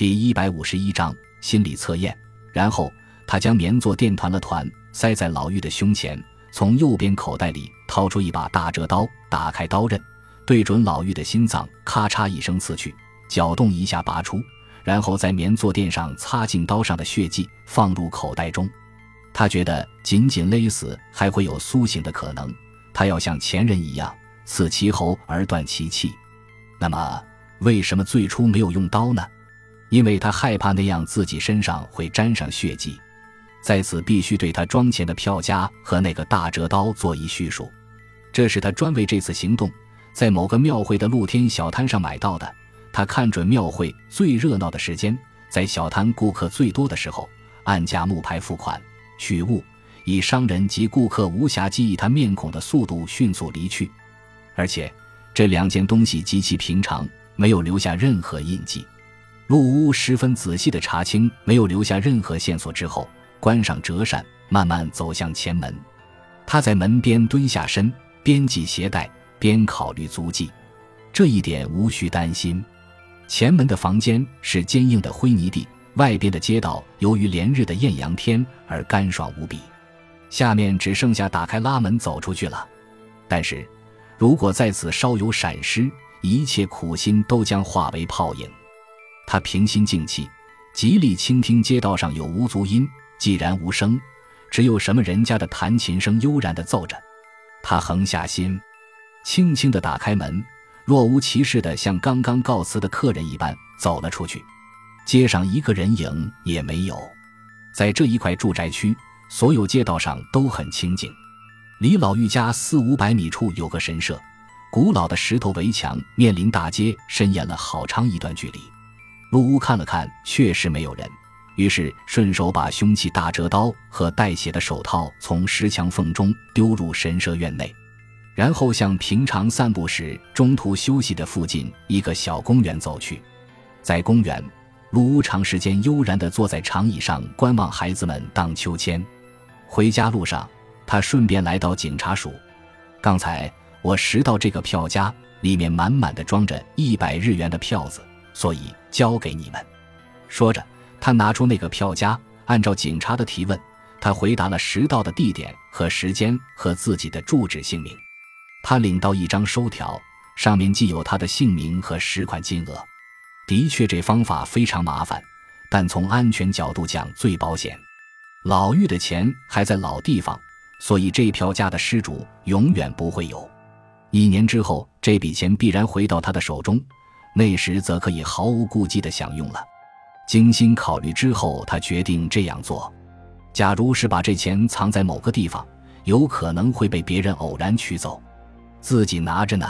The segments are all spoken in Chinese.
第一百五十一章心理测验。然后他将棉做垫团了团，塞在老妪的胸前，从右边口袋里掏出一把大折刀，打开刀刃，对准老妪的心脏，咔嚓一声刺去，搅动一下拔出，然后在棉坐垫上擦净刀上的血迹，放入口袋中。他觉得紧紧勒死还会有苏醒的可能，他要像前人一样刺其喉而断其气。那么，为什么最初没有用刀呢？因为他害怕那样自己身上会沾上血迹。在此，必须对他装钱的票夹和那个大折刀做一叙述。这是他专为这次行动，在某个庙会的露天小摊上买到的。他看准庙会最热闹的时间，在小摊顾客最多的时候，按价木牌付款。取物，以商人及顾客无暇记忆他面孔的速度迅速离去，而且这两件东西极其平常，没有留下任何印记。陆屋十分仔细地查清没有留下任何线索之后，关上折扇，慢慢走向前门。他在门边蹲下身，边系鞋带边考虑足迹。这一点无需担心。前门的房间是坚硬的灰泥地。外边的街道由于连日的艳阳天而干爽无比，下面只剩下打开拉门走出去了。但是，如果在此稍有闪失，一切苦心都将化为泡影。他平心静气，极力倾听街道上有无足音，既然无声，只有什么人家的弹琴声悠然地奏着。他横下心，轻轻地打开门，若无其事地像刚刚告辞的客人一般走了出去。街上一个人影也没有，在这一块住宅区，所有街道上都很清静。离老玉家四五百米处有个神社，古老的石头围墙面临大街，伸延了好长一段距离。陆屋看了看，确实没有人，于是顺手把凶器大折刀和带血的手套从石墙缝中丢入神社院内，然后向平常散步时中途休息的附近一个小公园走去，在公园。陆屋长时间悠然地坐在长椅上观望孩子们荡秋千。回家路上，他顺便来到警察署。刚才我拾到这个票夹，里面满满的装着一百日元的票子，所以交给你们。说着，他拿出那个票夹，按照警察的提问，他回答了拾到的地点和时间和自己的住址姓名。他领到一张收条，上面记有他的姓名和拾款金额。的确，这方法非常麻烦，但从安全角度讲最保险。老妪的钱还在老地方，所以这票家的失主永远不会有。一年之后，这笔钱必然回到他的手中，那时则可以毫无顾忌地享用了。精心考虑之后，他决定这样做。假如是把这钱藏在某个地方，有可能会被别人偶然取走，自己拿着呢？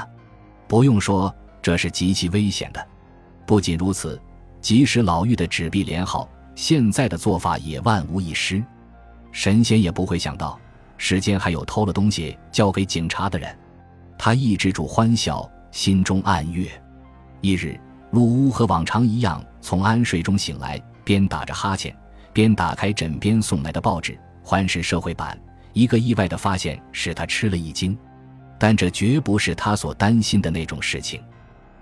不用说，这是极其危险的。不仅如此，即使老妪的纸币连号，现在的做法也万无一失。神仙也不会想到，世间还有偷了东西交给警察的人。他抑制住欢笑，心中暗悦。一日，陆屋和往常一样从安睡中醒来，边打着哈欠，边打开枕边送来的报纸《环视社会版》。一个意外的发现使他吃了一惊，但这绝不是他所担心的那种事情。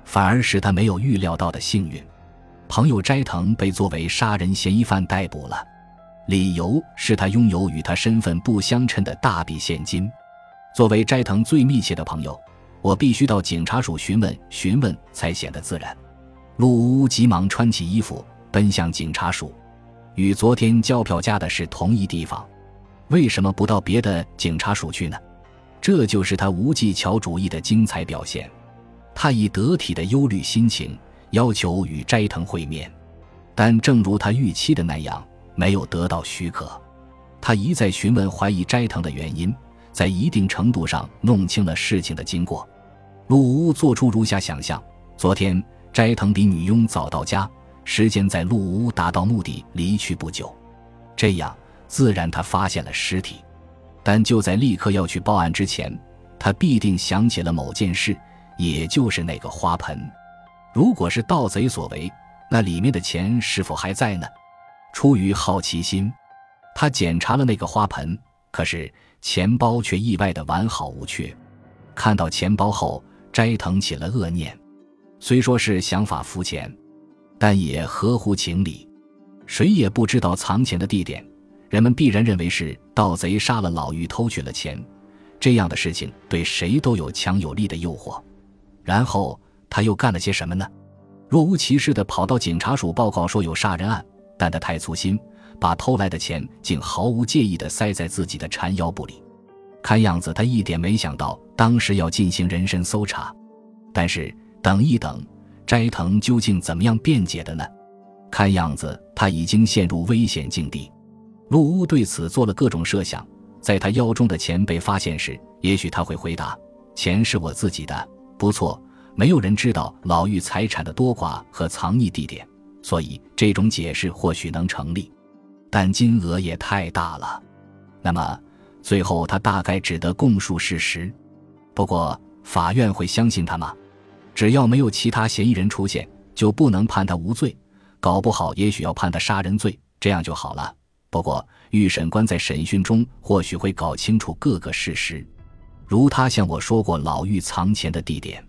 反而是他没有预料到的幸运，朋友斋藤被作为杀人嫌疑犯逮捕了，理由是他拥有与他身份不相称的大笔现金。作为斋藤最密切的朋友，我必须到警察署询问询问才显得自然。陆屋急忙穿起衣服奔向警察署，与昨天交票夹的是同一地方，为什么不到别的警察署去呢？这就是他无技巧主义的精彩表现。他以得体的忧虑心情要求与斋藤会面，但正如他预期的那样，没有得到许可。他一再询问怀疑斋藤的原因，在一定程度上弄清了事情的经过。陆屋做出如下想象：昨天斋藤比女佣早到家，时间在陆屋达到目的离去不久，这样自然他发现了尸体。但就在立刻要去报案之前，他必定想起了某件事。也就是那个花盆，如果是盗贼所为，那里面的钱是否还在呢？出于好奇心，他检查了那个花盆，可是钱包却意外的完好无缺。看到钱包后，斋藤起了恶念，虽说是想法肤浅，但也合乎情理。谁也不知道藏钱的地点，人们必然认为是盗贼杀了老妪，偷取了钱。这样的事情对谁都有强有力的诱惑。然后他又干了些什么呢？若无其事的跑到警察署报告说有杀人案，但他太粗心，把偷来的钱竟毫无介意地塞在自己的缠腰部里。看样子他一点没想到当时要进行人身搜查。但是等一等，斋藤究竟怎么样辩解的呢？看样子他已经陷入危险境地。陆屋对此做了各种设想。在他腰中的钱被发现时，也许他会回答：“钱是我自己的。”不错，没有人知道老妪财产的多寡和藏匿地点，所以这种解释或许能成立。但金额也太大了。那么，最后他大概只得供述事实。不过，法院会相信他吗？只要没有其他嫌疑人出现，就不能判他无罪。搞不好，也许要判他杀人罪，这样就好了。不过，预审官在审讯中或许会搞清楚各个事实，如他向我说过老妪藏钱的地点。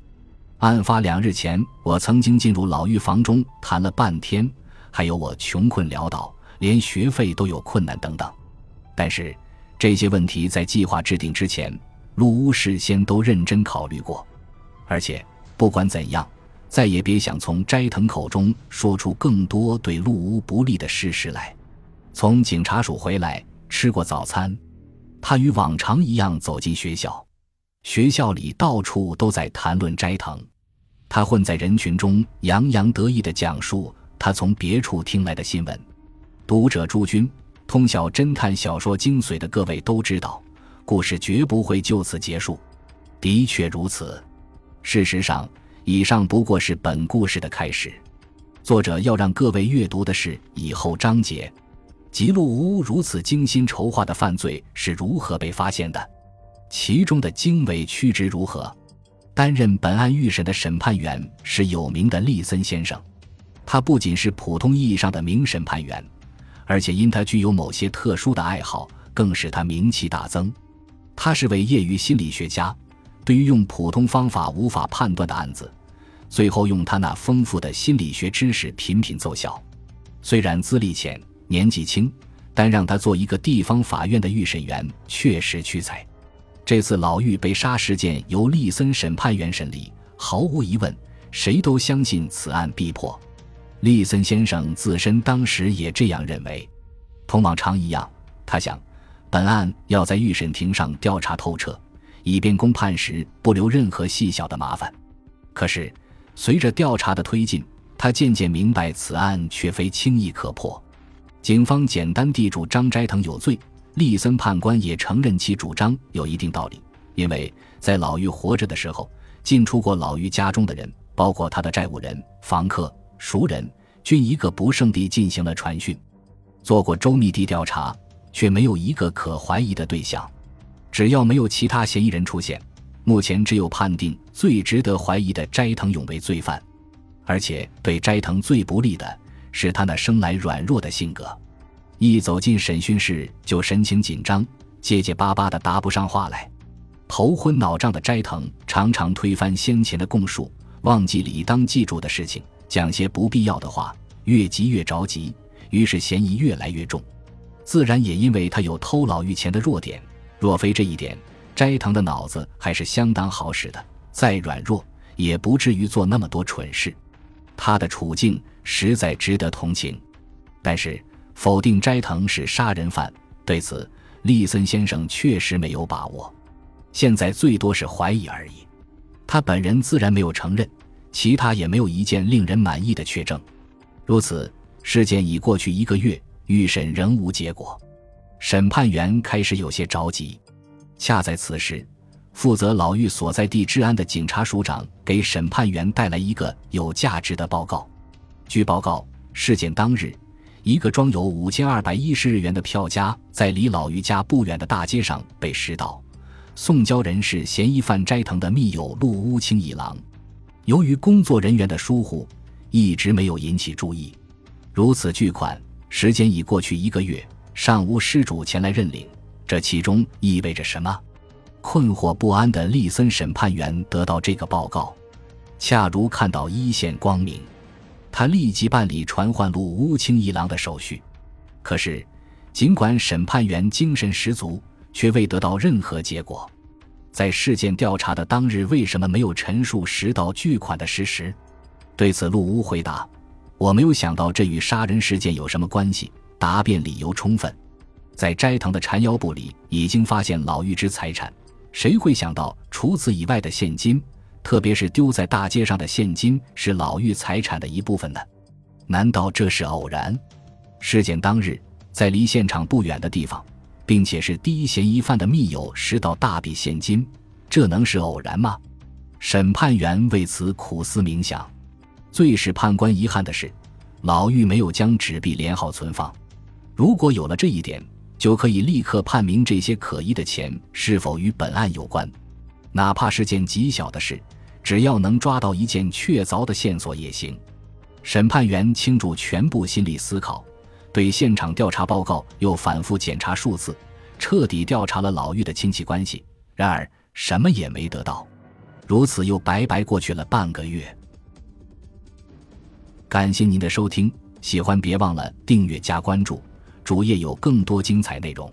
案发两日前，我曾经进入老妪房中谈了半天，还有我穷困潦倒，连学费都有困难等等。但是这些问题在计划制定之前，陆屋事先都认真考虑过。而且不管怎样，再也别想从斋藤口中说出更多对陆屋不利的事实来。从警察署回来，吃过早餐，他与往常一样走进学校。学校里到处都在谈论斋藤，他混在人群中，洋洋得意地讲述他从别处听来的新闻。读者诸君，通晓侦探小说精髓的各位都知道，故事绝不会就此结束。的确如此。事实上，以上不过是本故事的开始。作者要让各位阅读的是以后章节。吉路屋如此精心筹划的犯罪是如何被发现的？其中的经纬曲直如何？担任本案预审的审判员是有名的利森先生，他不仅是普通意义上的名审判员，而且因他具有某些特殊的爱好，更使他名气大增。他是位业余心理学家，对于用普通方法无法判断的案子，最后用他那丰富的心理学知识频频奏效。虽然资历浅。年纪轻，但让他做一个地方法院的预审员确实屈才。这次老妪被杀事件由利森审判员审理，毫无疑问，谁都相信此案必破。利森先生自身当时也这样认为。同往常一样，他想，本案要在预审庭上调查透彻，以便公判时不留任何细小的麻烦。可是，随着调查的推进，他渐渐明白此案却非轻易可破。警方简单地主张斋藤有罪，利森判官也承认其主张有一定道理，因为在老妪活着的时候，进出过老妪家中的人，包括他的债务人、房客、熟人，均一个不剩地进行了传讯，做过周密地调查，却没有一个可怀疑的对象。只要没有其他嫌疑人出现，目前只有判定最值得怀疑的斋藤勇为罪犯，而且对斋藤最不利的。是他那生来软弱的性格，一走进审讯室就神情紧张，结结巴巴的答不上话来。头昏脑胀的斋藤常常推翻先前的供述，忘记理当记住的事情，讲些不必要的话，越急越着急，于是嫌疑越来越重。自然也因为他有偷老妪钱的弱点，若非这一点，斋藤的脑子还是相当好使的，再软弱也不至于做那么多蠢事。他的处境实在值得同情，但是否定斋藤是杀人犯，对此利森先生确实没有把握。现在最多是怀疑而已，他本人自然没有承认，其他也没有一件令人满意的确证。如此，事件已过去一个月，预审仍无结果，审判员开始有些着急。恰在此时。负责老妪所在地治安的警察署长给审判员带来一个有价值的报告。据报告，事件当日，一个装有五千二百一十日元的票夹在离老妪家不远的大街上被拾到，送交人是嫌疑犯斋藤的密友陆屋清一郎。由于工作人员的疏忽，一直没有引起注意。如此巨款，时间已过去一个月，尚无失主前来认领，这其中意味着什么？困惑不安的利森审判员得到这个报告，恰如看到一线光明。他立即办理传唤陆乌清一郎的手续。可是，尽管审判员精神十足，却未得到任何结果。在事件调查的当日，为什么没有陈述拾到巨款的事实？对此，陆屋回答：“我没有想到这与杀人事件有什么关系。答辩理由充分，在斋藤的缠腰部里已经发现老玉之财产，谁会想到除此以外的现金，特别是丢在大街上的现金，是老玉财产的一部分呢？难道这是偶然？事件当日，在离现场不远的地方。”并且是第一嫌疑犯的密友拾到大笔现金，这能是偶然吗？审判员为此苦思冥想。最使判官遗憾的是，老妪没有将纸币连号存放。如果有了这一点，就可以立刻判明这些可疑的钱是否与本案有关。哪怕是件极小的事，只要能抓到一件确凿的线索也行。审判员倾注全部心力思考。对现场调查报告又反复检查数次，彻底调查了老妪的亲戚关系，然而什么也没得到，如此又白白过去了半个月。感谢您的收听，喜欢别忘了订阅加关注，主页有更多精彩内容。